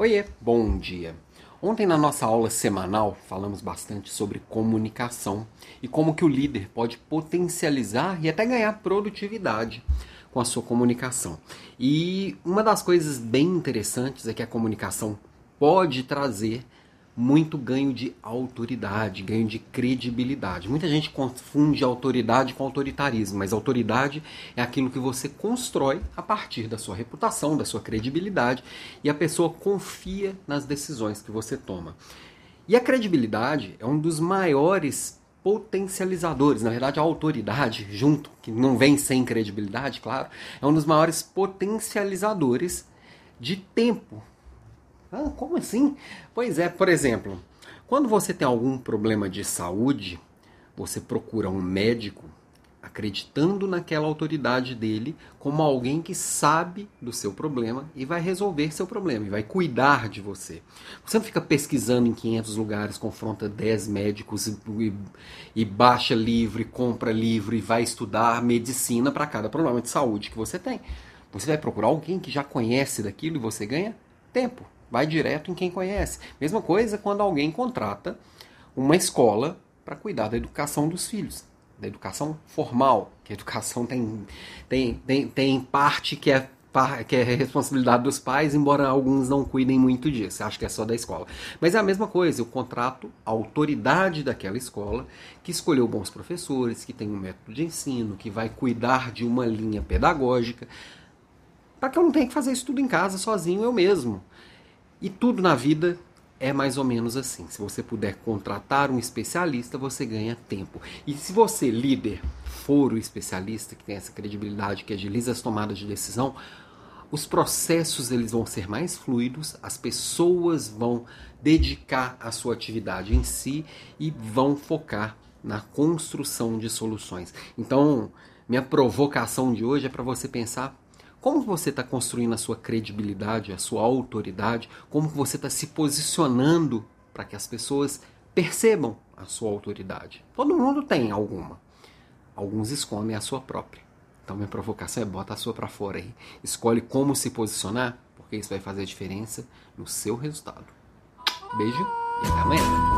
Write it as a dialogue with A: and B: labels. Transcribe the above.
A: Oiê, bom dia. Ontem na nossa aula semanal falamos bastante sobre comunicação e como que o líder pode potencializar e até ganhar produtividade com a sua comunicação. E uma das coisas bem interessantes é que a comunicação pode trazer muito ganho de autoridade, ganho de credibilidade. Muita gente confunde autoridade com autoritarismo, mas autoridade é aquilo que você constrói a partir da sua reputação, da sua credibilidade, e a pessoa confia nas decisões que você toma. E a credibilidade é um dos maiores potencializadores, na verdade a autoridade, junto, que não vem sem credibilidade, claro, é um dos maiores potencializadores de tempo ah, como assim? Pois é, por exemplo, quando você tem algum problema de saúde, você procura um médico acreditando naquela autoridade dele como alguém que sabe do seu problema e vai resolver seu problema e vai cuidar de você. Você não fica pesquisando em 500 lugares, confronta 10 médicos e, e, baixa livro, e compra livro e vai estudar medicina para cada problema de saúde que você tem. Você vai procurar alguém que já conhece daquilo e você ganha tempo. Vai direto em quem conhece. Mesma coisa quando alguém contrata uma escola para cuidar da educação dos filhos, da educação formal, que a educação tem, tem, tem, tem parte que é que é responsabilidade dos pais, embora alguns não cuidem muito disso, acho que é só da escola. Mas é a mesma coisa, eu contrato a autoridade daquela escola, que escolheu bons professores, que tem um método de ensino, que vai cuidar de uma linha pedagógica, para que eu não tenha que fazer isso tudo em casa sozinho eu mesmo. E tudo na vida é mais ou menos assim. Se você puder contratar um especialista, você ganha tempo. E se você, líder, for o especialista que tem essa credibilidade, que agiliza as tomadas de decisão, os processos eles vão ser mais fluidos, as pessoas vão dedicar a sua atividade em si e vão focar na construção de soluções. Então, minha provocação de hoje é para você pensar como você está construindo a sua credibilidade, a sua autoridade? Como você está se posicionando para que as pessoas percebam a sua autoridade? Todo mundo tem alguma. Alguns escondem a sua própria. Então minha provocação é bota a sua para fora aí. Escolhe como se posicionar, porque isso vai fazer a diferença no seu resultado. Beijo e até amanhã.